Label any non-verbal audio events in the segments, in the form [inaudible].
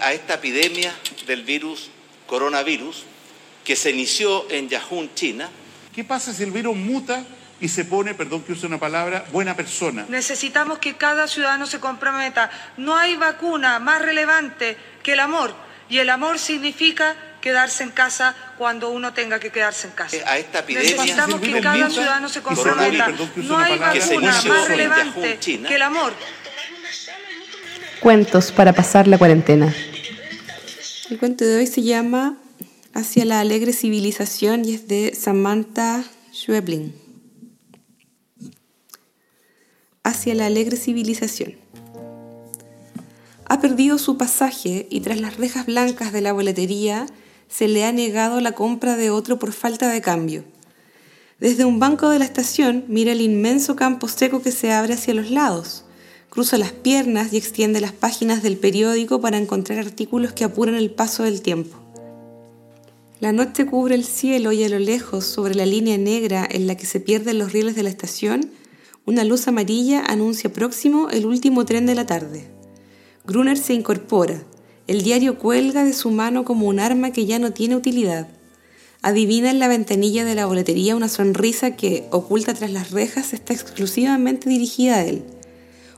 a esta epidemia del virus coronavirus que se inició en Yahoo, China. ¿Qué pasa si el virus muta y se pone, perdón que use una palabra, buena persona? Necesitamos que cada ciudadano se comprometa. No hay vacuna más relevante que el amor. Y el amor significa quedarse en casa cuando uno tenga que quedarse en casa. A esta epidemia Necesitamos que virus cada ciudadano se comprometa. No hay vacuna inició más en relevante Yahoo, China. que el amor. Cuentos para pasar la cuarentena. El cuento de hoy se llama Hacia la alegre civilización y es de Samantha Schweblin. Hacia la alegre civilización. Ha perdido su pasaje y tras las rejas blancas de la boletería se le ha negado la compra de otro por falta de cambio. Desde un banco de la estación mira el inmenso campo seco que se abre hacia los lados. Cruza las piernas y extiende las páginas del periódico para encontrar artículos que apuran el paso del tiempo. La noche cubre el cielo y a lo lejos, sobre la línea negra en la que se pierden los rieles de la estación, una luz amarilla anuncia próximo el último tren de la tarde. Gruner se incorpora. El diario cuelga de su mano como un arma que ya no tiene utilidad. Adivina en la ventanilla de la boletería una sonrisa que, oculta tras las rejas, está exclusivamente dirigida a él.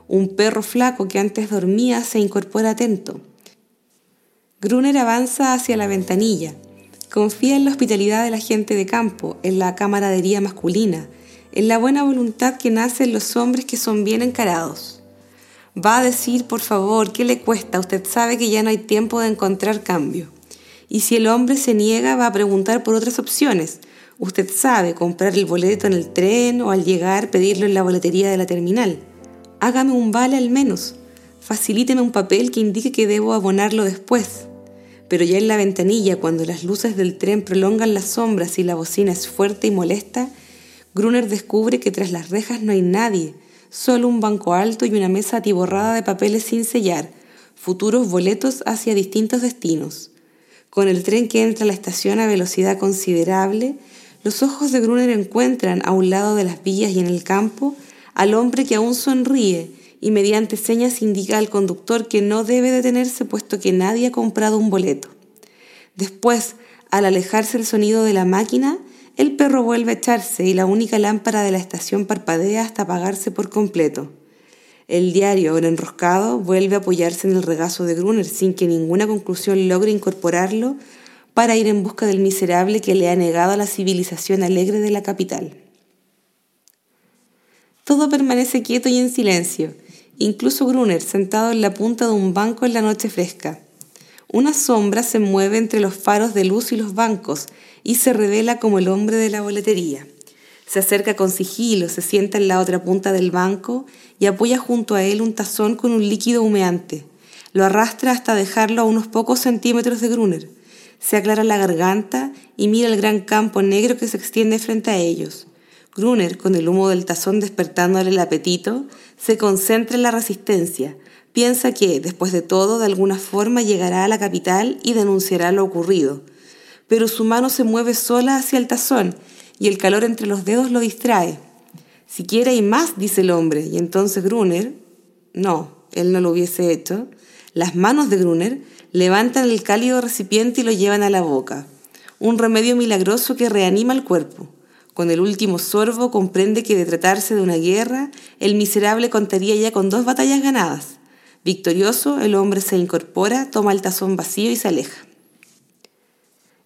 Un perro flaco que antes dormía se incorpora atento. Gruner avanza hacia la ventanilla. Confía en la hospitalidad de la gente de campo, en la camaradería masculina, en la buena voluntad que nace en los hombres que son bien encarados. Va a decir, por favor, ¿qué le cuesta? Usted sabe que ya no hay tiempo de encontrar cambio. Y si el hombre se niega, va a preguntar por otras opciones. Usted sabe, comprar el boleto en el tren o al llegar pedirlo en la boletería de la terminal. Hágame un vale al menos. Facilíteme un papel que indique que debo abonarlo después. Pero ya en la ventanilla, cuando las luces del tren prolongan las sombras y la bocina es fuerte y molesta, Gruner descubre que tras las rejas no hay nadie, solo un banco alto y una mesa atiborrada de papeles sin sellar, futuros boletos hacia distintos destinos. Con el tren que entra a la estación a velocidad considerable, los ojos de Gruner encuentran a un lado de las vías y en el campo al hombre que aún sonríe y mediante señas indica al conductor que no debe detenerse puesto que nadie ha comprado un boleto. Después, al alejarse el sonido de la máquina, el perro vuelve a echarse y la única lámpara de la estación parpadea hasta apagarse por completo. El diario, ahora enroscado, vuelve a apoyarse en el regazo de Gruner sin que ninguna conclusión logre incorporarlo para ir en busca del miserable que le ha negado la civilización alegre de la capital. Todo permanece quieto y en silencio, incluso Gruner sentado en la punta de un banco en la noche fresca. Una sombra se mueve entre los faros de luz y los bancos y se revela como el hombre de la boletería. Se acerca con sigilo, se sienta en la otra punta del banco y apoya junto a él un tazón con un líquido humeante. Lo arrastra hasta dejarlo a unos pocos centímetros de Gruner. Se aclara la garganta y mira el gran campo negro que se extiende frente a ellos. Gruner, con el humo del tazón despertándole el apetito, se concentra en la resistencia. Piensa que, después de todo, de alguna forma llegará a la capital y denunciará lo ocurrido. Pero su mano se mueve sola hacia el tazón y el calor entre los dedos lo distrae. Si quiere hay más, dice el hombre, y entonces Gruner, no, él no lo hubiese hecho, las manos de Gruner levantan el cálido recipiente y lo llevan a la boca. Un remedio milagroso que reanima el cuerpo. Con el último sorbo comprende que de tratarse de una guerra, el miserable contaría ya con dos batallas ganadas. Victorioso, el hombre se incorpora, toma el tazón vacío y se aleja.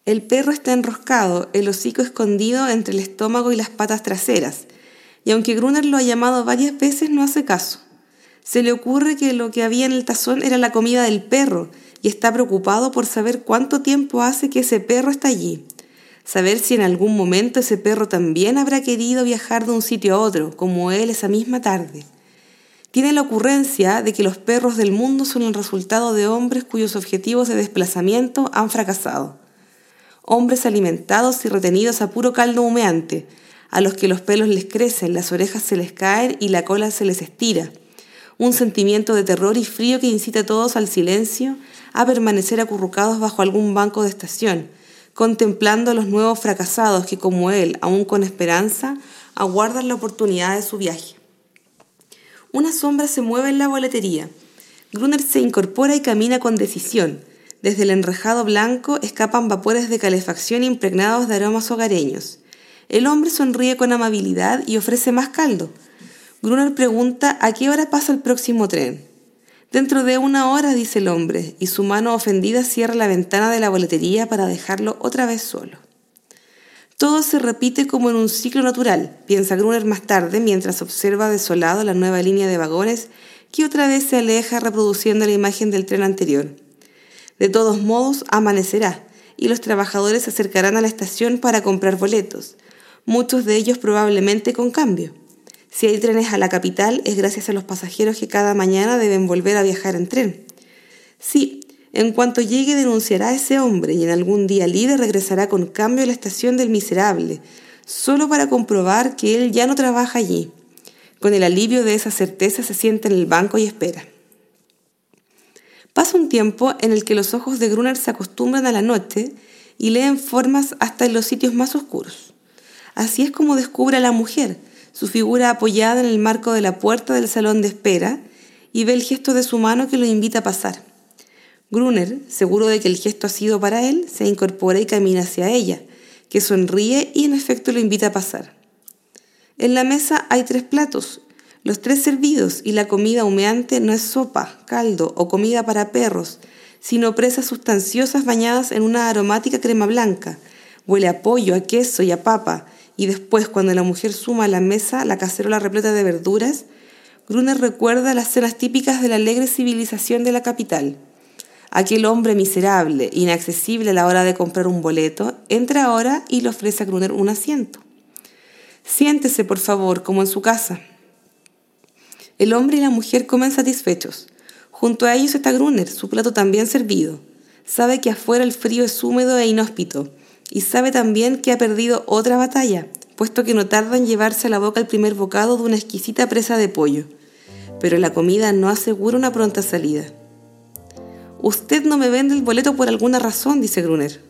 El perro está enroscado, el hocico escondido entre el estómago y las patas traseras, y aunque Gruner lo ha llamado varias veces, no hace caso. Se le ocurre que lo que había en el tazón era la comida del perro, y está preocupado por saber cuánto tiempo hace que ese perro está allí. Saber si en algún momento ese perro también habrá querido viajar de un sitio a otro, como él esa misma tarde. Tiene la ocurrencia de que los perros del mundo son el resultado de hombres cuyos objetivos de desplazamiento han fracasado. Hombres alimentados y retenidos a puro caldo humeante, a los que los pelos les crecen, las orejas se les caen y la cola se les estira. Un sentimiento de terror y frío que incita a todos al silencio, a permanecer acurrucados bajo algún banco de estación, contemplando a los nuevos fracasados que, como él, aún con esperanza, aguardan la oportunidad de su viaje. Una sombra se mueve en la boletería. Gruner se incorpora y camina con decisión. Desde el enrejado blanco escapan vapores de calefacción impregnados de aromas hogareños. El hombre sonríe con amabilidad y ofrece más caldo. Gruner pregunta a qué hora pasa el próximo tren. Dentro de una hora, dice el hombre, y su mano ofendida cierra la ventana de la boletería para dejarlo otra vez solo. Todo se repite como en un ciclo natural, piensa Gruner más tarde mientras observa desolado la nueva línea de vagones que otra vez se aleja reproduciendo la imagen del tren anterior. De todos modos, amanecerá y los trabajadores se acercarán a la estación para comprar boletos, muchos de ellos probablemente con cambio. Si hay trenes a la capital es gracias a los pasajeros que cada mañana deben volver a viajar en tren. Sí, en cuanto llegue denunciará a ese hombre y en algún día libre regresará con cambio a la estación del miserable, solo para comprobar que él ya no trabaja allí. Con el alivio de esa certeza se sienta en el banco y espera. Pasa un tiempo en el que los ojos de Gruner se acostumbran a la noche y leen formas hasta en los sitios más oscuros. Así es como descubre a la mujer, su figura apoyada en el marco de la puerta del salón de espera, y ve el gesto de su mano que lo invita a pasar. Gruner, seguro de que el gesto ha sido para él, se incorpora y camina hacia ella, que sonríe y en efecto lo invita a pasar. En la mesa hay tres platos, los tres servidos, y la comida humeante no es sopa, caldo o comida para perros, sino presas sustanciosas bañadas en una aromática crema blanca. Huele a pollo, a queso y a papa, y después, cuando la mujer suma a la mesa la cacerola repleta de verduras, Gruner recuerda las cenas típicas de la alegre civilización de la capital. Aquel hombre miserable, inaccesible a la hora de comprar un boleto, entra ahora y le ofrece a Gruner un asiento. Siéntese, por favor, como en su casa. El hombre y la mujer comen satisfechos. Junto a ellos está Gruner, su plato también servido. Sabe que afuera el frío es húmedo e inhóspito y sabe también que ha perdido otra batalla, puesto que no tarda en llevarse a la boca el primer bocado de una exquisita presa de pollo. Pero la comida no asegura una pronta salida. Usted no me vende el boleto por alguna razón, dice Gruner.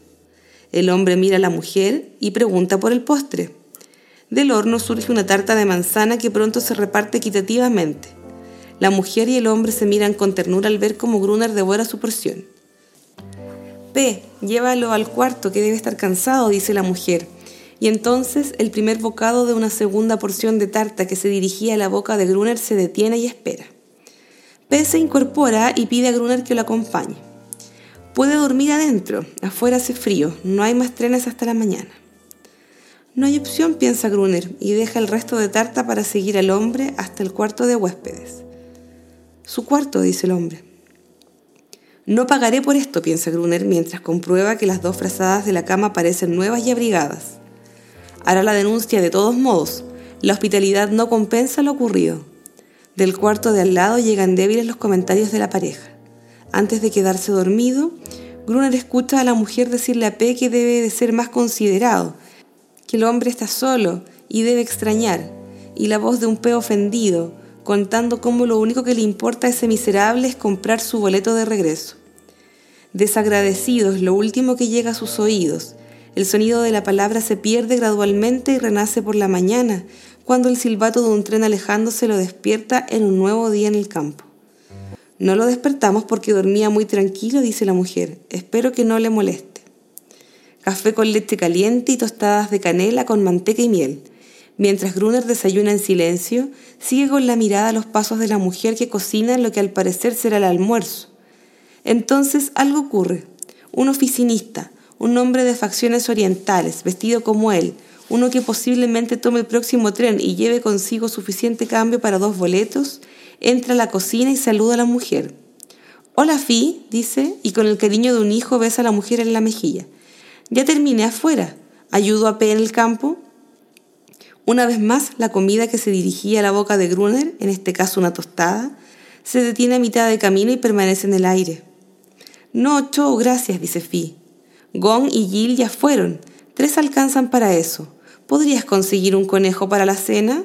El hombre mira a la mujer y pregunta por el postre. Del horno surge una tarta de manzana que pronto se reparte equitativamente. La mujer y el hombre se miran con ternura al ver cómo Gruner devora su porción. P, llévalo al cuarto que debe estar cansado, dice la mujer. Y entonces el primer bocado de una segunda porción de tarta que se dirigía a la boca de Gruner se detiene y espera. P se incorpora y pide a Gruner que lo acompañe. Puede dormir adentro, afuera hace frío, no hay más trenes hasta la mañana. No hay opción, piensa Gruner, y deja el resto de tarta para seguir al hombre hasta el cuarto de huéspedes. Su cuarto, dice el hombre. No pagaré por esto, piensa Gruner mientras comprueba que las dos frazadas de la cama parecen nuevas y abrigadas. Hará la denuncia de todos modos. La hospitalidad no compensa lo ocurrido. Del cuarto de al lado llegan débiles los comentarios de la pareja. Antes de quedarse dormido, Gruner escucha a la mujer decirle a P que debe de ser más considerado, que el hombre está solo y debe extrañar, y la voz de un P ofendido, contando cómo lo único que le importa a ese miserable es comprar su boleto de regreso. Desagradecido es lo último que llega a sus oídos. El sonido de la palabra se pierde gradualmente y renace por la mañana, cuando el silbato de un tren alejándose lo despierta en un nuevo día en el campo. No lo despertamos porque dormía muy tranquilo, dice la mujer. Espero que no le moleste. Café con leche caliente y tostadas de canela con manteca y miel. Mientras Gruner desayuna en silencio, sigue con la mirada los pasos de la mujer que cocina lo que al parecer será el almuerzo. Entonces algo ocurre. Un oficinista, un hombre de facciones orientales, vestido como él, uno que posiblemente tome el próximo tren y lleve consigo suficiente cambio para dos boletos, entra a la cocina y saluda a la mujer. Hola, Fi, dice, y con el cariño de un hijo besa a la mujer en la mejilla. Ya terminé afuera. ¿Ayudo a P en el campo? Una vez más, la comida que se dirigía a la boca de Gruner, en este caso una tostada, se detiene a mitad de camino y permanece en el aire. No, Cho, gracias, dice Fi. Gong y Gil ya fueron. Tres alcanzan para eso. ¿Podrías conseguir un conejo para la cena?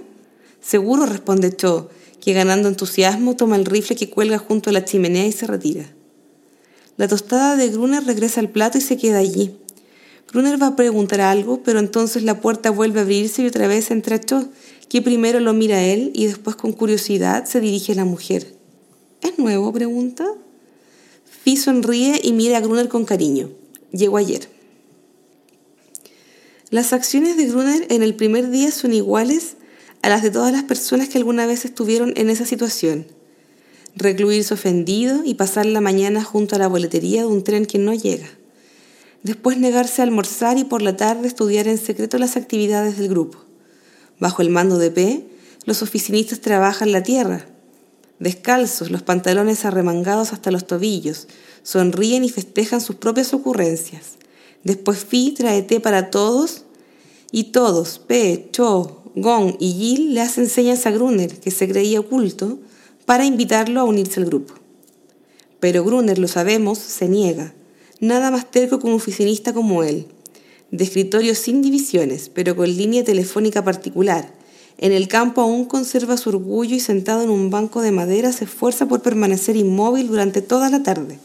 Seguro, responde Cho, que ganando entusiasmo toma el rifle que cuelga junto a la chimenea y se retira. La tostada de Gruner regresa al plato y se queda allí. Gruner va a preguntar algo, pero entonces la puerta vuelve a abrirse y otra vez entra Cho, que primero lo mira a él y después con curiosidad se dirige a la mujer. ¿Es nuevo? pregunta. Fi sonríe y mira a Gruner con cariño. Llegó ayer. Las acciones de Gruner en el primer día son iguales a las de todas las personas que alguna vez estuvieron en esa situación recluirse ofendido y pasar la mañana junto a la boletería de un tren que no llega. Después negarse a almorzar y por la tarde estudiar en secreto las actividades del grupo. Bajo el mando de P, los oficinistas trabajan la tierra. Descalzos, los pantalones arremangados hasta los tobillos, sonríen y festejan sus propias ocurrencias. Después Phi trae té para todos y todos, P, Cho, Gong y Gil le hacen señas a Gruner, que se creía oculto, para invitarlo a unirse al grupo. Pero Gruner, lo sabemos, se niega, nada más terco que un oficinista como él, de escritorio sin divisiones, pero con línea telefónica particular. En el campo aún conserva su orgullo y sentado en un banco de madera se esfuerza por permanecer inmóvil durante toda la tarde,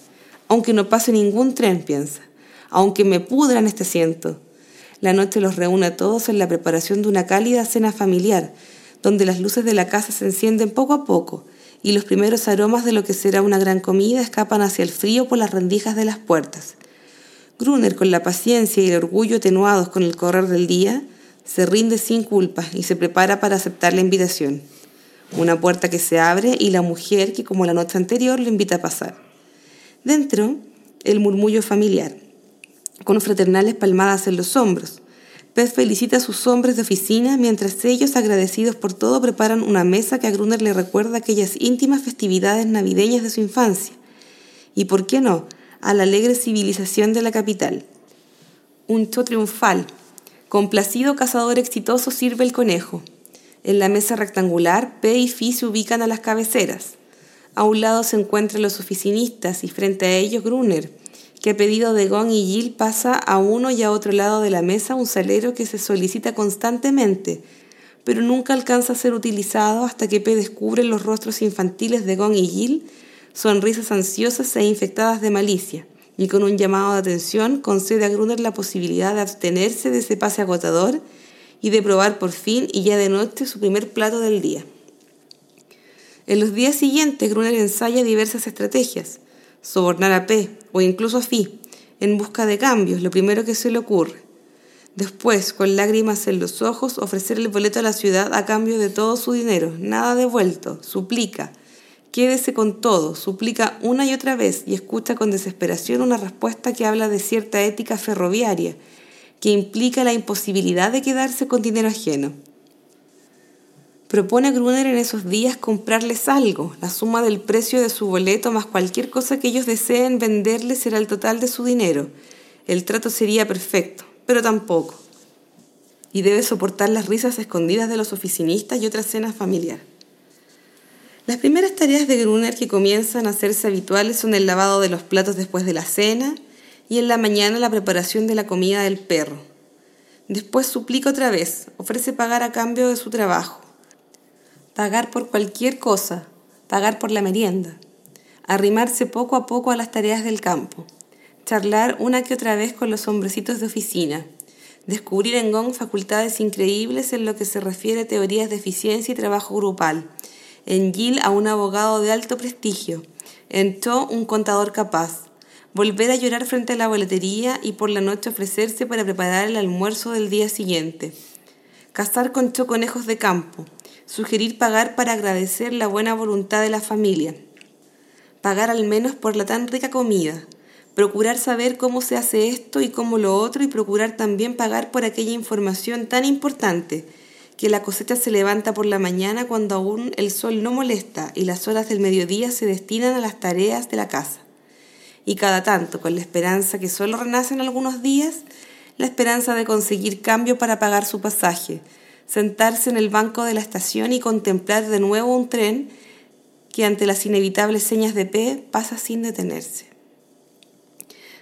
aunque no pase ningún tren, piensa, aunque me pudran este asiento. La noche los reúne a todos en la preparación de una cálida cena familiar, donde las luces de la casa se encienden poco a poco y los primeros aromas de lo que será una gran comida escapan hacia el frío por las rendijas de las puertas. Gruner, con la paciencia y el orgullo atenuados con el correr del día, se rinde sin culpa y se prepara para aceptar la invitación. Una puerta que se abre y la mujer que, como la noche anterior, lo invita a pasar. Dentro, el murmullo familiar, con fraternales palmadas en los hombros, Pez felicita a sus hombres de oficina mientras ellos, agradecidos por todo, preparan una mesa que a Gruner le recuerda aquellas íntimas festividades navideñas de su infancia. Y por qué no, a la alegre civilización de la capital. Un show triunfal. Complacido cazador exitoso sirve el conejo. En la mesa rectangular, P y Fi se ubican a las cabeceras. A un lado se encuentran los oficinistas y frente a ellos Gruner, que a pedido de Gong y Gil pasa a uno y a otro lado de la mesa un salero que se solicita constantemente, pero nunca alcanza a ser utilizado hasta que P descubre los rostros infantiles de Gong y Gil, sonrisas ansiosas e infectadas de malicia, y con un llamado de atención concede a Gruner la posibilidad de abstenerse de ese pase agotador y de probar por fin y ya de noche su primer plato del día. En los días siguientes, Gruner ensaya diversas estrategias, sobornar a P o incluso a Fi en busca de cambios, lo primero que se le ocurre. Después, con lágrimas en los ojos, ofrecer el boleto a la ciudad a cambio de todo su dinero, nada devuelto, suplica. Quédese con todo, suplica una y otra vez y escucha con desesperación una respuesta que habla de cierta ética ferroviaria, que implica la imposibilidad de quedarse con dinero ajeno. Propone a Gruner en esos días comprarles algo. La suma del precio de su boleto más cualquier cosa que ellos deseen venderles será el total de su dinero. El trato sería perfecto, pero tampoco. Y debe soportar las risas escondidas de los oficinistas y otras cenas familiares. Las primeras tareas de Gruner que comienzan a hacerse habituales son el lavado de los platos después de la cena y en la mañana la preparación de la comida del perro. Después suplica otra vez, ofrece pagar a cambio de su trabajo. Pagar por cualquier cosa, pagar por la merienda, arrimarse poco a poco a las tareas del campo, charlar una que otra vez con los hombrecitos de oficina, descubrir en Gong facultades increíbles en lo que se refiere a teorías de eficiencia y trabajo grupal, en Gil a un abogado de alto prestigio, en To un contador capaz, volver a llorar frente a la boletería y por la noche ofrecerse para preparar el almuerzo del día siguiente, cazar con Cho conejos de campo, sugerir pagar para agradecer la buena voluntad de la familia, pagar al menos por la tan rica comida, procurar saber cómo se hace esto y cómo lo otro y procurar también pagar por aquella información tan importante, que la cosecha se levanta por la mañana cuando aún el sol no molesta y las horas del mediodía se destinan a las tareas de la casa. Y cada tanto, con la esperanza que solo renacen algunos días, la esperanza de conseguir cambio para pagar su pasaje, sentarse en el banco de la estación y contemplar de nuevo un tren que ante las inevitables señas de P pasa sin detenerse.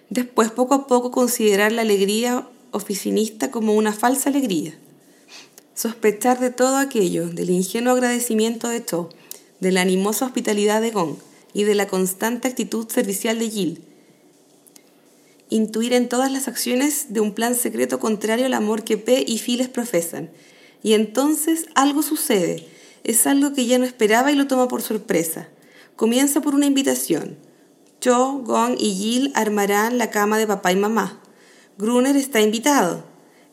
Después, poco a poco, considerar la alegría oficinista como una falsa alegría. Sospechar de todo aquello, del ingenuo agradecimiento de Cho, de la animosa hospitalidad de Gong y de la constante actitud servicial de Jill. Intuir en todas las acciones de un plan secreto contrario al amor que P y Files profesan. Y entonces algo sucede. Es algo que ya no esperaba y lo toma por sorpresa. Comienza por una invitación. Cho, Gong y Jill armarán la cama de papá y mamá. Gruner está invitado.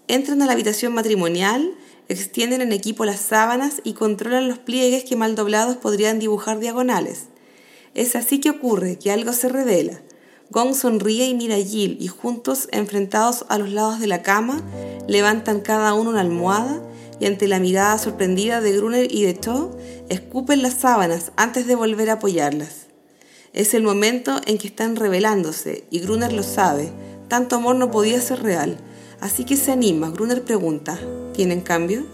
Entran a la habitación matrimonial, extienden en equipo las sábanas y controlan los pliegues que mal doblados podrían dibujar diagonales. Es así que ocurre que algo se revela. Gong sonríe y mira a Jill y juntos, enfrentados a los lados de la cama, levantan cada uno una almohada y ante la mirada sorprendida de Gruner y de Cho, escupen las sábanas antes de volver a apoyarlas. Es el momento en que están revelándose y Gruner lo sabe. Tanto amor no podía ser real. Así que se anima. Gruner pregunta, ¿tienen cambio?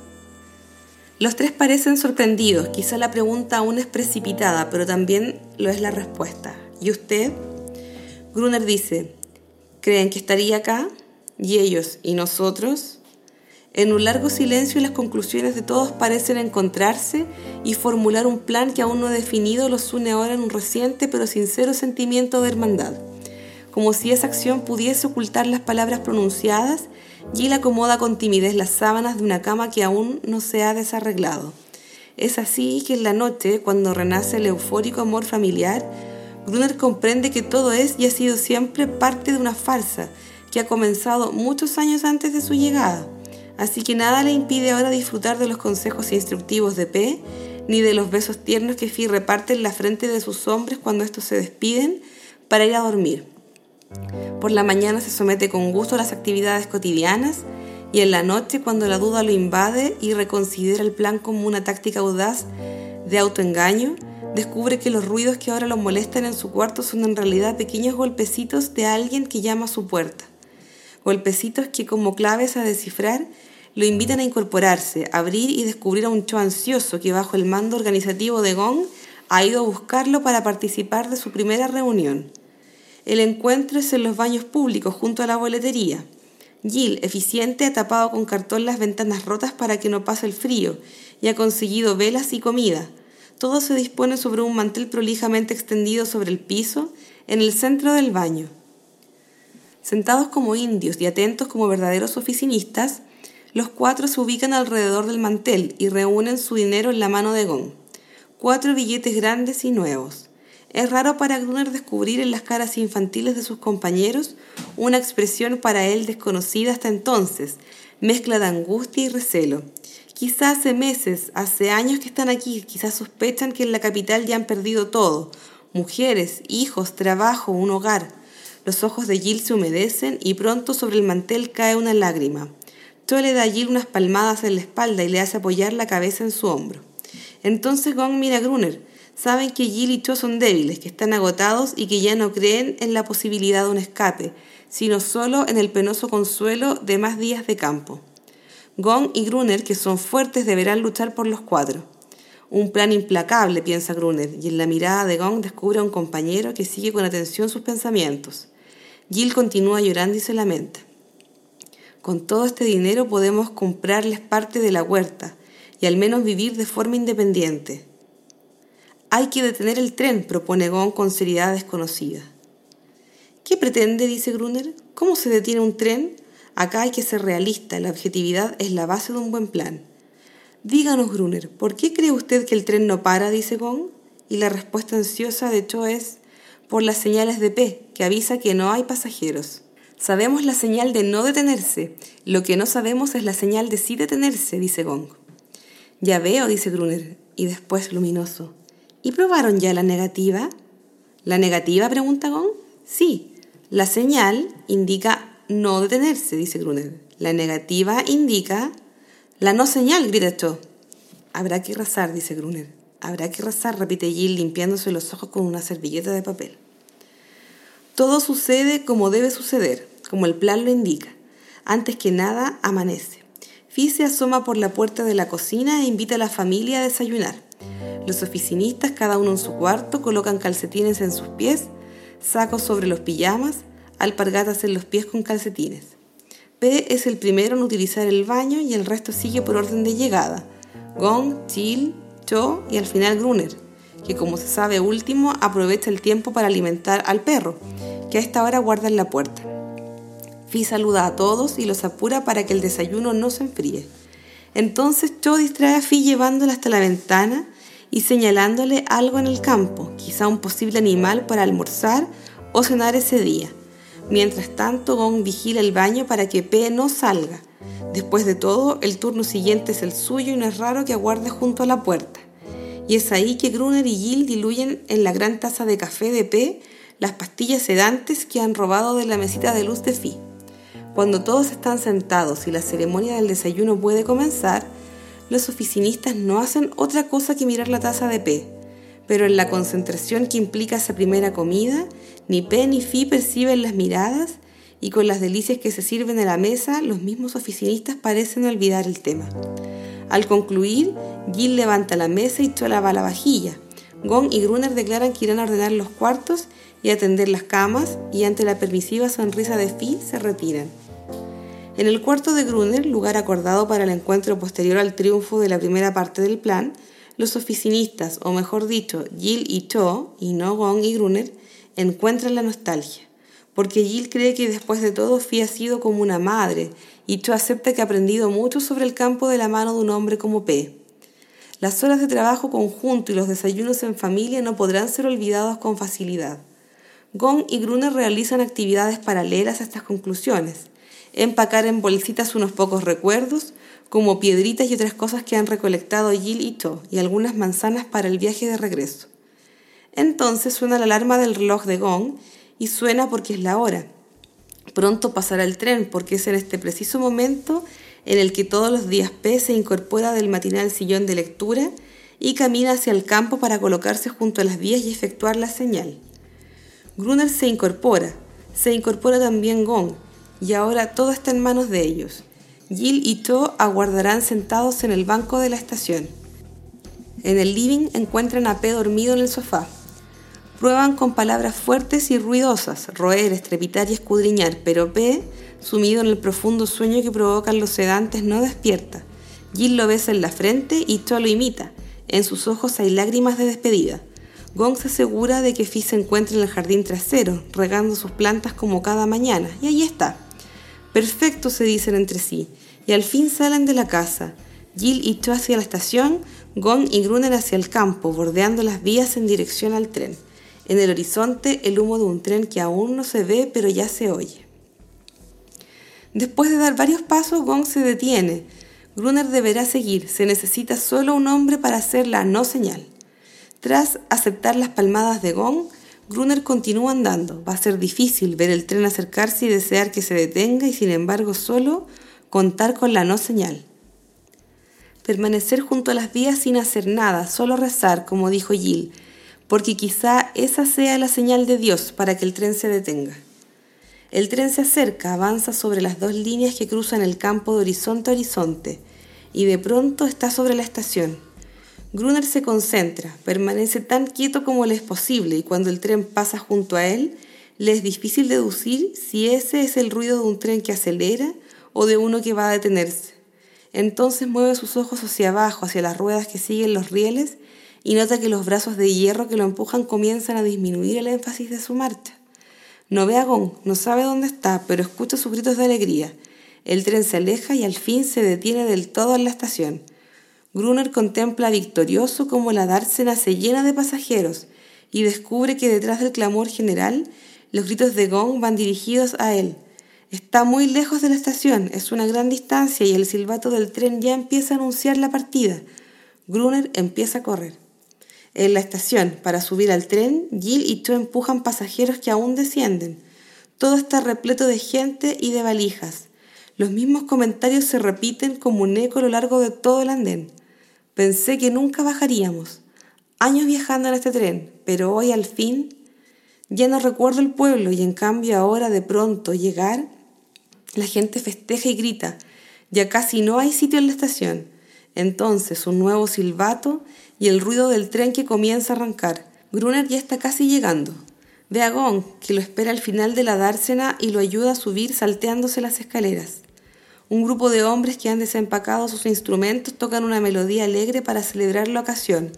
Los tres parecen sorprendidos. Quizá la pregunta aún es precipitada, pero también lo es la respuesta. ¿Y usted? Gruner dice, ¿creen que estaría acá? ¿Y ellos? ¿Y nosotros? En un largo silencio las conclusiones de todos parecen encontrarse y formular un plan que aún no definido los une ahora en un reciente pero sincero sentimiento de hermandad. Como si esa acción pudiese ocultar las palabras pronunciadas, Jill acomoda con timidez las sábanas de una cama que aún no se ha desarreglado. Es así que en la noche, cuando renace el eufórico amor familiar, Gruner comprende que todo es y ha sido siempre parte de una farsa que ha comenzado muchos años antes de su llegada así que nada le impide ahora disfrutar de los consejos instructivos de P, ni de los besos tiernos que Fi reparte en la frente de sus hombres cuando estos se despiden para ir a dormir. Por la mañana se somete con gusto a las actividades cotidianas y en la noche, cuando la duda lo invade y reconsidera el plan como una táctica audaz de autoengaño, descubre que los ruidos que ahora lo molestan en su cuarto son en realidad pequeños golpecitos de alguien que llama a su puerta. Golpecitos que como claves a descifrar lo invitan a incorporarse, abrir y descubrir a un Cho ansioso que bajo el mando organizativo de Gong ha ido a buscarlo para participar de su primera reunión. El encuentro es en los baños públicos junto a la boletería. Jill, eficiente, ha tapado con cartón las ventanas rotas para que no pase el frío y ha conseguido velas y comida. Todo se dispone sobre un mantel prolijamente extendido sobre el piso en el centro del baño. Sentados como indios y atentos como verdaderos oficinistas, los cuatro se ubican alrededor del mantel y reúnen su dinero en la mano de Gon. Cuatro billetes grandes y nuevos. Es raro para Gruner descubrir en las caras infantiles de sus compañeros una expresión para él desconocida hasta entonces, mezcla de angustia y recelo. Quizás hace meses, hace años que están aquí, quizás sospechan que en la capital ya han perdido todo, mujeres, hijos, trabajo, un hogar. Los ojos de Jill se humedecen y pronto sobre el mantel cae una lágrima. Cho le da a Jill unas palmadas en la espalda y le hace apoyar la cabeza en su hombro. Entonces Gong mira a Gruner. Saben que Jill y Cho son débiles, que están agotados y que ya no creen en la posibilidad de un escape, sino solo en el penoso consuelo de más días de campo. Gong y Gruner, que son fuertes, deberán luchar por los cuatro. Un plan implacable, piensa Gruner, y en la mirada de Gong descubre a un compañero que sigue con atención sus pensamientos. Jill continúa llorando y se lamenta. Con todo este dinero podemos comprarles parte de la huerta y al menos vivir de forma independiente. Hay que detener el tren, propone Gon con seriedad desconocida. ¿Qué pretende? dice Gruner. ¿Cómo se detiene un tren? Acá hay que ser realista, la objetividad es la base de un buen plan. Díganos, Gruner, ¿por qué cree usted que el tren no para? dice Gon. Y la respuesta ansiosa de Cho es por las señales de P, que avisa que no hay pasajeros. Sabemos la señal de no detenerse, lo que no sabemos es la señal de sí detenerse, dice Gong. Ya veo, dice Gruner, y después luminoso. ¿Y probaron ya la negativa? ¿La negativa? pregunta Gong. Sí, la señal indica no detenerse, dice Gruner. La negativa indica la no señal, grita Cho. Habrá que rezar, dice Gruner. Habrá que rezar, repite Jill limpiándose los ojos con una servilleta de papel. Todo sucede como debe suceder como el plan lo indica. Antes que nada, amanece. Fi se asoma por la puerta de la cocina e invita a la familia a desayunar. Los oficinistas, cada uno en su cuarto, colocan calcetines en sus pies, sacos sobre los pijamas, alpargatas en los pies con calcetines. P es el primero en utilizar el baño y el resto sigue por orden de llegada. Gong, Chill, Cho y al final Gruner, que como se sabe último aprovecha el tiempo para alimentar al perro, que a esta hora guarda en la puerta. Fi saluda a todos y los apura para que el desayuno no se enfríe. Entonces Cho distrae a Fi llevándola hasta la ventana y señalándole algo en el campo, quizá un posible animal para almorzar o cenar ese día. Mientras tanto, Gong vigila el baño para que P no salga. Después de todo, el turno siguiente es el suyo y no es raro que aguarde junto a la puerta. Y es ahí que Gruner y Jill diluyen en la gran taza de café de P las pastillas sedantes que han robado de la mesita de luz de Fi. Cuando todos están sentados y la ceremonia del desayuno puede comenzar, los oficinistas no hacen otra cosa que mirar la taza de P, pero en la concentración que implica esa primera comida, ni P ni Fi perciben las miradas y con las delicias que se sirven a la mesa, los mismos oficinistas parecen olvidar el tema. Al concluir, Gil levanta la mesa y Cho lava la vajilla. Gong y Gruner declaran que irán a ordenar los cuartos y atender las camas y ante la permisiva sonrisa de Fi se retiran. En el cuarto de Gruner, lugar acordado para el encuentro posterior al triunfo de la primera parte del plan, los oficinistas, o mejor dicho, Jill y Cho, y no Gong y Gruner, encuentran la nostalgia. Porque Jill cree que después de todo Fi ha sido como una madre, y Cho acepta que ha aprendido mucho sobre el campo de la mano de un hombre como P. Las horas de trabajo conjunto y los desayunos en familia no podrán ser olvidados con facilidad. Gong y Gruner realizan actividades paralelas a estas conclusiones empacar en bolsitas unos pocos recuerdos, como piedritas y otras cosas que han recolectado Jill y To, y algunas manzanas para el viaje de regreso. Entonces suena la alarma del reloj de Gong y suena porque es la hora. Pronto pasará el tren porque es en este preciso momento en el que todos los días P se incorpora del matinal sillón de lectura y camina hacia el campo para colocarse junto a las vías y efectuar la señal. Gruner se incorpora, se incorpora también Gong, y ahora todo está en manos de ellos. Jill y To aguardarán sentados en el banco de la estación. En el living encuentran a P dormido en el sofá. Prueban con palabras fuertes y ruidosas, roer, estrepitar y escudriñar, pero P, sumido en el profundo sueño que provocan los sedantes, no despierta. Jill lo besa en la frente y To lo imita. En sus ojos hay lágrimas de despedida. Gong se asegura de que Fi se encuentra en el jardín trasero, regando sus plantas como cada mañana, y ahí está. Perfecto, se dicen entre sí, y al fin salen de la casa. Jill y Cho hacia la estación, Gong y Gruner hacia el campo, bordeando las vías en dirección al tren. En el horizonte, el humo de un tren que aún no se ve, pero ya se oye. Después de dar varios pasos, Gong se detiene. Gruner deberá seguir, se necesita solo un hombre para hacer la no señal. Tras aceptar las palmadas de Gong, Gruner continúa andando. Va a ser difícil ver el tren acercarse y desear que se detenga y sin embargo solo contar con la no señal. Permanecer junto a las vías sin hacer nada, solo rezar, como dijo Jill, porque quizá esa sea la señal de Dios para que el tren se detenga. El tren se acerca, avanza sobre las dos líneas que cruzan el campo de horizonte a horizonte, y de pronto está sobre la estación. Gruner se concentra, permanece tan quieto como le es posible y cuando el tren pasa junto a él, le es difícil deducir si ese es el ruido de un tren que acelera o de uno que va a detenerse. Entonces mueve sus ojos hacia abajo, hacia las ruedas que siguen los rieles y nota que los brazos de hierro que lo empujan comienzan a disminuir el énfasis de su marcha. No ve a Gong, no sabe dónde está, pero escucha sus gritos de alegría. El tren se aleja y al fin se detiene del todo en la estación. Gruner contempla victorioso cómo la dársena se llena de pasajeros y descubre que detrás del clamor general los gritos de gong van dirigidos a él. Está muy lejos de la estación, es una gran distancia y el silbato del tren ya empieza a anunciar la partida. Gruner empieza a correr. En la estación, para subir al tren, Jill y Cho empujan pasajeros que aún descienden. Todo está repleto de gente y de valijas. Los mismos comentarios se repiten como un eco a lo largo de todo el andén. Pensé que nunca bajaríamos. Años viajando en este tren, pero hoy al fin ya no recuerdo el pueblo y en cambio ahora de pronto llegar, la gente festeja y grita. Ya casi no hay sitio en la estación. Entonces un nuevo silbato y el ruido del tren que comienza a arrancar. Gruner ya está casi llegando. Ve a Gong, que lo espera al final de la dársena y lo ayuda a subir salteándose las escaleras. Un grupo de hombres que han desempacado sus instrumentos tocan una melodía alegre para celebrar la ocasión.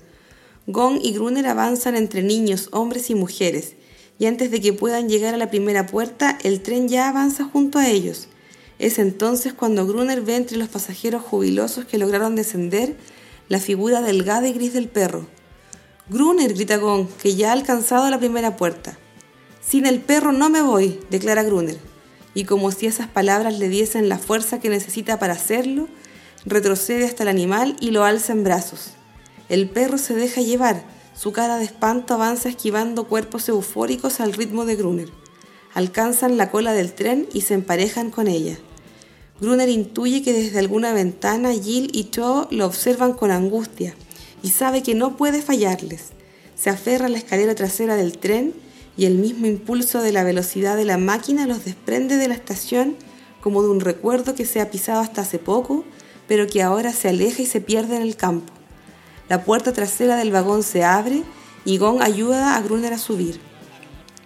Gong y Gruner avanzan entre niños, hombres y mujeres, y antes de que puedan llegar a la primera puerta, el tren ya avanza junto a ellos. Es entonces cuando Gruner ve entre los pasajeros jubilosos que lograron descender la figura delgada y gris del perro. Gruner, grita Gong, que ya ha alcanzado la primera puerta. Sin el perro no me voy, declara Gruner, y como si esas palabras le diesen la fuerza que necesita para hacerlo, retrocede hasta el animal y lo alza en brazos. El perro se deja llevar, su cara de espanto avanza esquivando cuerpos eufóricos al ritmo de Gruner. Alcanzan la cola del tren y se emparejan con ella. Gruner intuye que desde alguna ventana Jill y Cho lo observan con angustia y sabe que no puede fallarles. Se aferra a la escalera trasera del tren y el mismo impulso de la velocidad de la máquina los desprende de la estación como de un recuerdo que se ha pisado hasta hace poco, pero que ahora se aleja y se pierde en el campo. La puerta trasera del vagón se abre y Gong ayuda a Gruner a subir.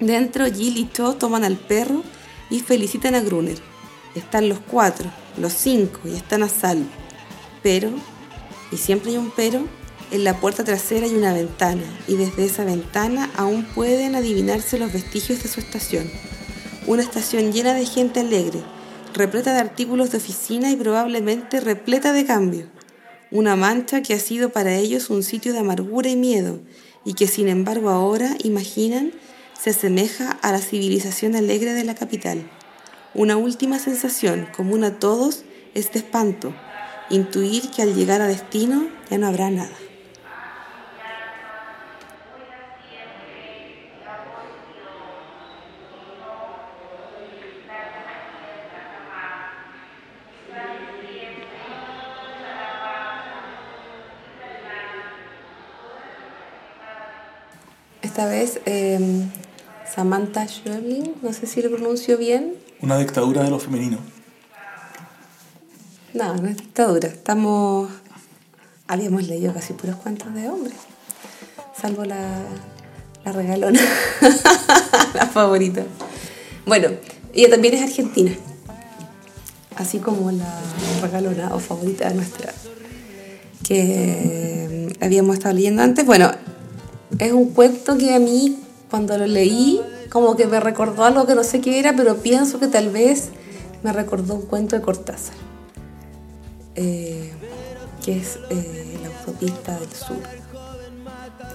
Dentro, Jill y Cho toman al perro y felicitan a Gruner. Están los cuatro, los cinco y están a salvo. Pero, y siempre hay un pero, en la puerta trasera hay una ventana y desde esa ventana aún pueden adivinarse los vestigios de su estación. Una estación llena de gente alegre, repleta de artículos de oficina y probablemente repleta de cambio. Una mancha que ha sido para ellos un sitio de amargura y miedo y que sin embargo ahora, imaginan, se asemeja a la civilización alegre de la capital. Una última sensación, común a todos, es de espanto, intuir que al llegar a destino ya no habrá nada. Esta vez eh, Samantha Schweblin, no sé si lo pronuncio bien, Una dictadura de lo femenino. No, no es dictadura. Estamos. Habíamos leído casi puros cuentos de hombres. Salvo la, la regalona. [laughs] la favorita. Bueno, ella también es argentina. Así como la regalona o favorita nuestra. Que mm, habíamos estado leyendo antes. Bueno, es un cuento que a mí, cuando lo leí, como que me recordó algo que no sé qué era, pero pienso que tal vez me recordó un cuento de Cortázar eh, que es eh, La autopista del sur,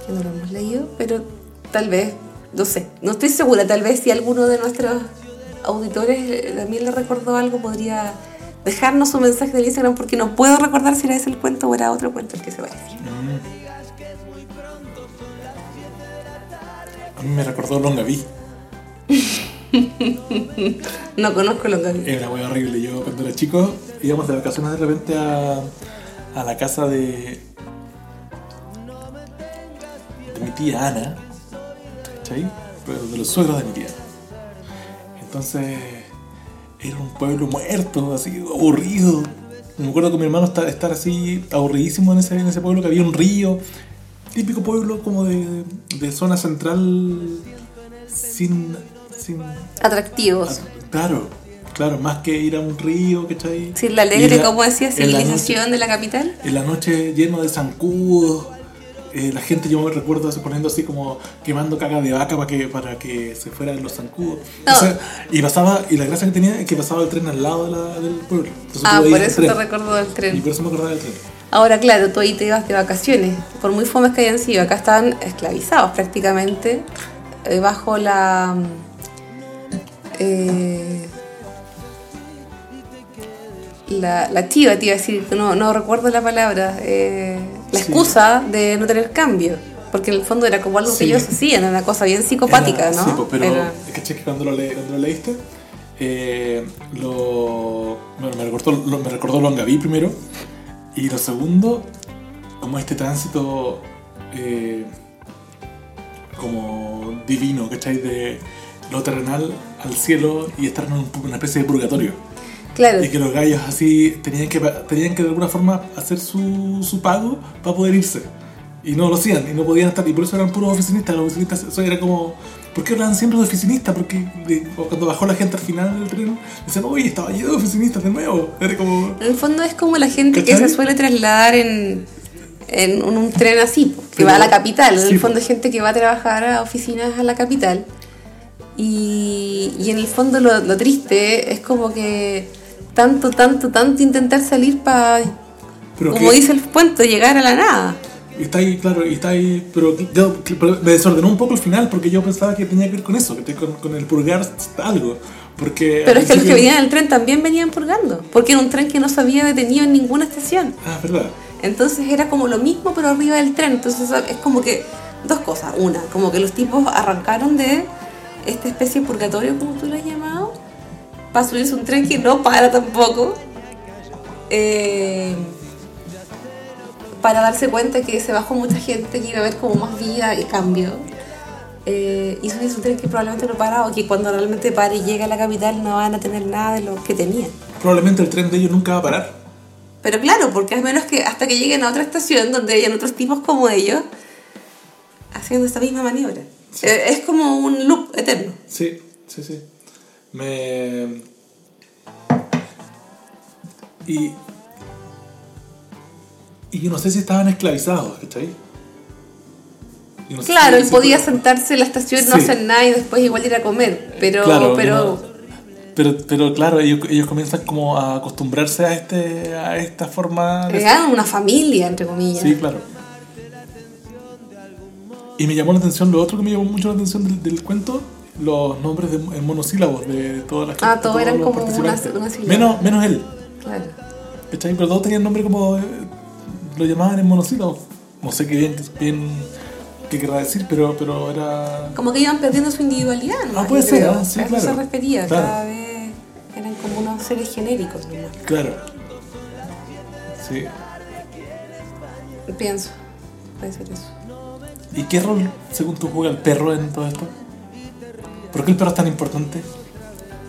que no lo hemos leído, pero tal vez, no sé, no estoy segura, tal vez si alguno de nuestros auditores eh, también le recordó algo, podría dejarnos un mensaje de Instagram porque no puedo recordar si era ese el cuento o era otro cuento el que se va a mí me recordó Longaví. [laughs] No conozco lo que Era wea horrible. Yo cuando era chico íbamos de vacaciones de repente a, a la casa de, de mi tía Ana. ¿Cachai? Pero de los suegros de mi tía. Entonces era un pueblo muerto, así, aburrido. Me acuerdo con mi hermano estar, estar así aburridísimo en ese, en ese pueblo que había un río. Típico pueblo como de, de zona central sin... sin Atractivos. Ah, Claro, claro, más que ir a un río, ¿cachai? Sí, la alegre, Ir a- como decía, la civilización de la capital. En la noche lleno de zancudos, eh, la gente, yo me recuerdo poniendo así como quemando caga de vaca para que, para que se fueran los zancudos. No. O sea, y pasaba, y la gracia que tenía es que pasaba el tren al lado de la- del pueblo. Entonces Ah, por eso te recordó del Y tren. por eso me acordaba del tren. Ahora, claro, tú ahí te ibas de vacaciones. Por muy fomes que hayan sido, acá estaban esclavizados prácticamente eh, bajo la. eh, la, la chiva, te iba a decir, no, no recuerdo la palabra. eh, la Sí. excusa de no tener cambio. Porque en el fondo era como algo Sí. que ellos hacían, era una cosa bien psicopática, Era- ¿no? Sí, pero Era- es que, che, que cuando lo, le- cuando lo leíste, eh, lo, bueno, me, recordó, lo, me recordó Longaví primero, y lo segundo, como este tránsito eh, como divino, ¿cachai? De lo terrenal al cielo y estar en un- una especie de purgatorio. Claro. Y que los gallos así tenían que, tenían que de alguna forma hacer su, su pago para poder irse. Y no lo hacían, y no podían estar, y por eso eran puros oficinistas. Los oficinistas, eso era como. ¿Por qué hablaban siempre de oficinistas? Porque de- cuando bajó la gente al final del tren, decían, oye, estaba lleno de oficinistas de nuevo. Era como. En el fondo es como la gente que se suele trasladar en, en un, un tren así, que Pero- va a la capital. En el fondo es gente que va a trabajar a oficinas a la capital. Y, y en el fondo lo, lo triste es como que tanto, tanto, tanto intentar salir para, como que- dice el cuento, llegar a la nada. Y está ahí, claro, y está ahí, pero, yo- pero me desordenó un poco el final porque yo pensaba que tenía que ver con eso, que con, con el purgar algo. Porque Pero es que los que venían en el tren también venían purgando, porque era un tren que no se había detenido en ninguna estación. Ah, verdad. Entonces era como lo mismo pero arriba del tren. Entonces es como que dos cosas. Una, como que los tipos arrancaron de esta especie de purgatorio, como tú lo has llamado, para subirse un tren que no para tampoco. eh, para darse cuenta que se bajó mucha gente, que iba a haber como más vida y cambio. Eh, y subirse a un tren que probablemente no para o que cuando realmente pare y llegue a la capital no van a tener nada de lo que tenían. Probablemente el tren de ellos nunca va a parar. Pero claro, porque al menos que hasta que lleguen a otra estación donde hayan otros tipos como ellos haciendo esta misma maniobra. Eh, es como un loop eterno. Sí, sí, sí. Me. Y. Y yo no sé si estaban esclavizados, ¿cachai? No Claro, él si- podía sentarse en la estación, no Sí. hacer nada y después igual ir a comer. Pero, Claro, pero no- Pero, pero claro, ellos, ellos comienzan como a acostumbrarse a, este, a esta forma de eran una familia, entre comillas. Sí, claro. Y me llamó la atención, lo otro que me llamó mucho la atención del, del cuento, los nombres de, en monosílabos de todas las Ah, todos eran como una- una sílaba. menos, menos él, Claro. Pero todos tenían nombre como... lo llamaban en monosílabos. No sé qué bien, bien qué querrá decir, pero, pero era... Como que iban perdiendo su individualidad. ¿no? Ah, puede ser, ah, sí, a eso claro. se refería. Claro. Cada vez eran como unos seres genéricos. nomás. Claro. Sí. Pienso. Puede ser eso. ¿Y qué rol, según tú, juega el perro en todo esto? ¿Por qué el perro es tan importante?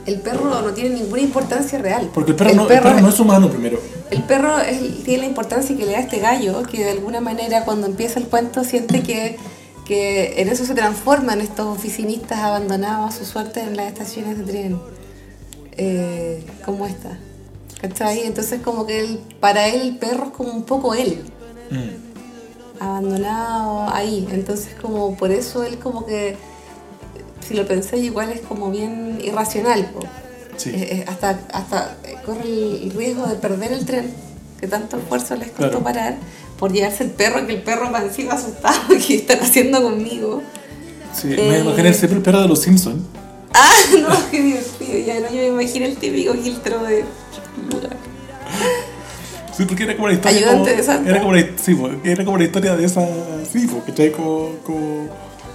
El perro no tiene ninguna importancia real. Porque el perro, no, el perro no es humano primero. El perro es- tiene la importancia que le da este gallo, que de alguna manera cuando empieza el cuento siente que, que en eso se transforman estos oficinistas abandonados a su suerte en las estaciones de tren, eh, como esta. ¿Cachai? Entonces como que él- para él el perro es como un poco él, Mm. abandonado ahí. Entonces como por eso él como que, si lo pensé igual es como bien irracional. po. Sí. Eh, eh, hasta, hasta eh, corre el riesgo de perder el tren, que tanto esfuerzo les costó Claro. parar, por llevarse el perro, que el perro va encima asustado, [laughs] que están haciendo conmigo. Sí, Eh. me imaginé siempre el perro de los Simpsons. Ah, [laughs] no, qué divertido, ya no, yo me imagino el típico quiltro de... Sí, porque era como la historia. Ayudante como- de Santa. Era como, la, sí, era como la historia de esa. Sí, porque trae como. como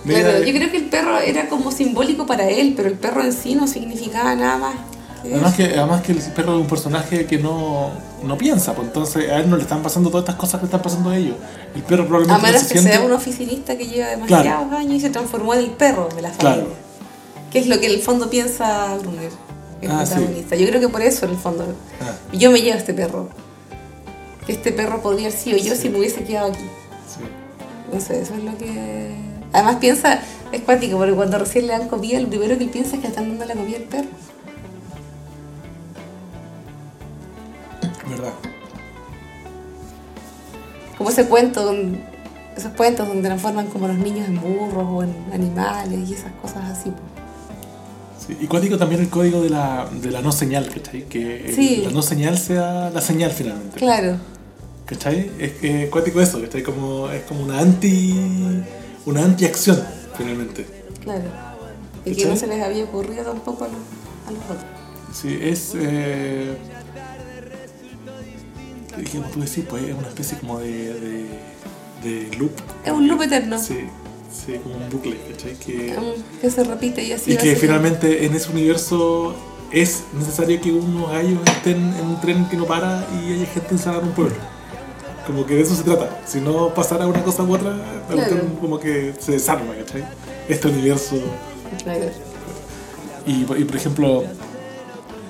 Claro, yo creo que el perro era como simbólico para él, pero el perro en sí no significaba nada más. Además que, además que el perro es un personaje que no, no piensa, pues entonces a él no le están pasando todas estas cosas que están pasando a ellos. El perro A probablemente no menos se que siente- sea un oficinista que lleva demasiados años y se transformó en el perro de la familia. Claro. Que es lo que en el fondo piensa Brunner, el Ah, sí. protagonista. Yo creo que por eso, en el fondo, Ah. yo me llevo a este perro. Que este perro podría haber sido yo si me hubiese quedado aquí. Sí. No sé, eso es lo que... Además piensa, es cuático, porque cuando recién le dan comida, lo primero que él piensa es que están dando la comida al perro. ¿Verdad? Como ese cuento, esos cuentos donde transforman como los niños en burros o en animales y esas cosas así. Sí. Y cuático también el código de la, de la no señal, ¿cachai? Que Sí. la no señal sea la señal finalmente. Claro. ¿Cachai? Es que cuático eso, ¿cachai? Como, es como una anti. Una antiacción, finalmente. Claro. Y que no se les había ocurrido tampoco a los, a los otros. Sí, es. Eh, ¿Qué tú decís? Pues es una especie como de. de, de loop. Es un loop eterno. Sí, sí, como un bucle, ¿cachai? Que, Mm, Que se repite y así y que finalmente en ese universo es necesario que unos gallos estén en un tren que no para y haya gente encerrada en un pueblo. Como que de eso se trata. Si no pasara una cosa u otra, la cuestión como que se desarma, ¿cachai? Este universo. Claro. Y, y, por ejemplo,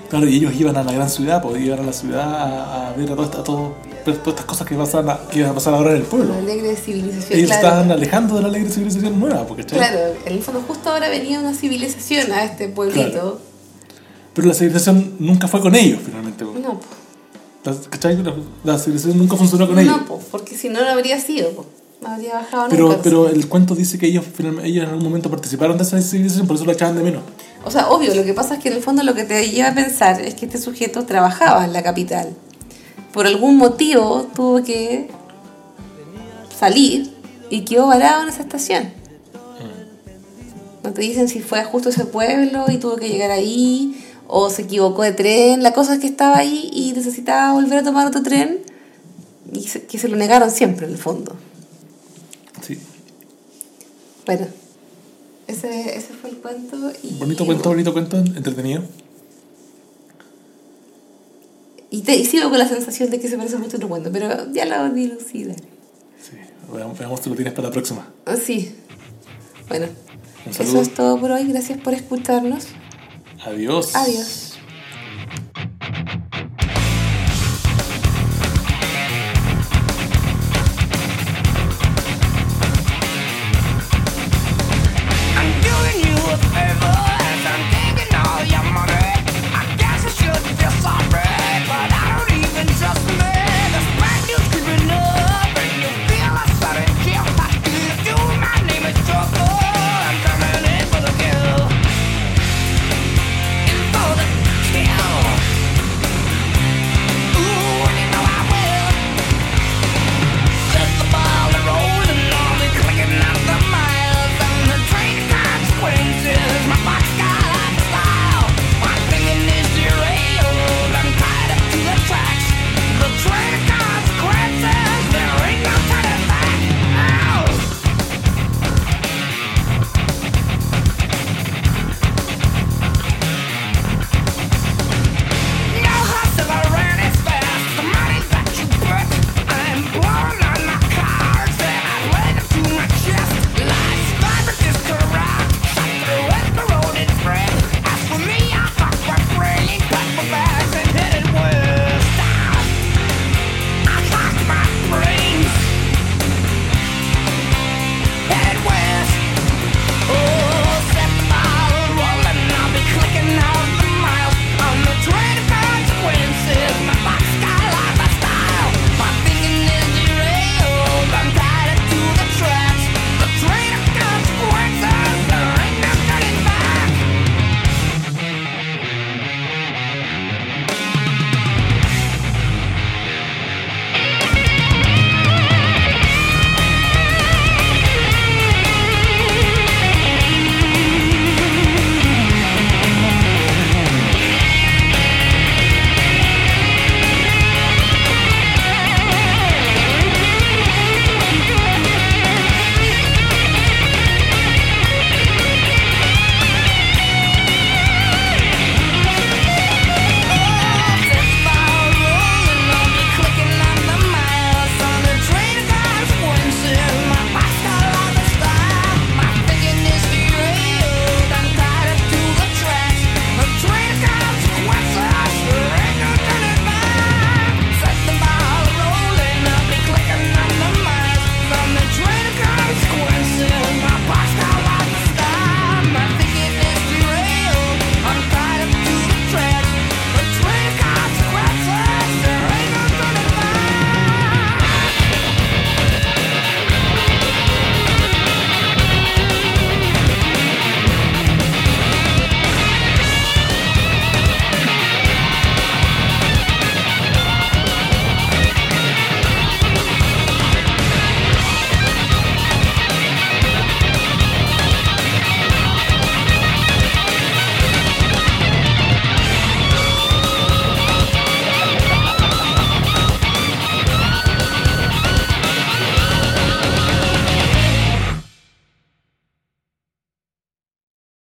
Claro, y ellos iban a la gran ciudad, pues iban a la ciudad a, a ver a todas estas- a todo- todas estas cosas que, pasan a- que iban a pasar ahora en el pueblo. La alegre civilización. Ellos claro. estaban alejando de la alegre civilización nueva, porque Claro, en el fondo justo ahora venía una civilización a este pueblito. Claro. Pero la civilización nunca fue con ellos, finalmente. No, ¿cachai? La, la civilización nunca funcionó con ellos. no, po, porque si no, no habría sido. po. No habría bajado Pero, nunca. pero el cuento dice que ellos, finalmente, ellos en algún momento participaron de esa civilización, por eso la echaban de menos. O sea, obvio, lo que pasa es que en el fondo lo que te lleva a pensar es que este sujeto trabajaba en la capital. Por algún motivo tuvo que salir y quedó varado en esa estación. No te dicen si fue justo ese pueblo y tuvo que llegar ahí o se equivocó de tren. La cosa es que estaba ahí y necesitaba volver a tomar otro tren y se- que se lo negaron siempre en el fondo. Sí. Bueno, ese, ese fue el cuento. Y, Bonito cuento, bonito cuento, entretenido. Y, te, y sigo con la sensación de que se parece mucho a otro cuento, pero ya lo dilucidaré. Sí. Veamos, veamos si lo tienes para la próxima. Ah, sí. Bueno, eso es todo por hoy. Gracias por escucharnos. Adiós. Adiós.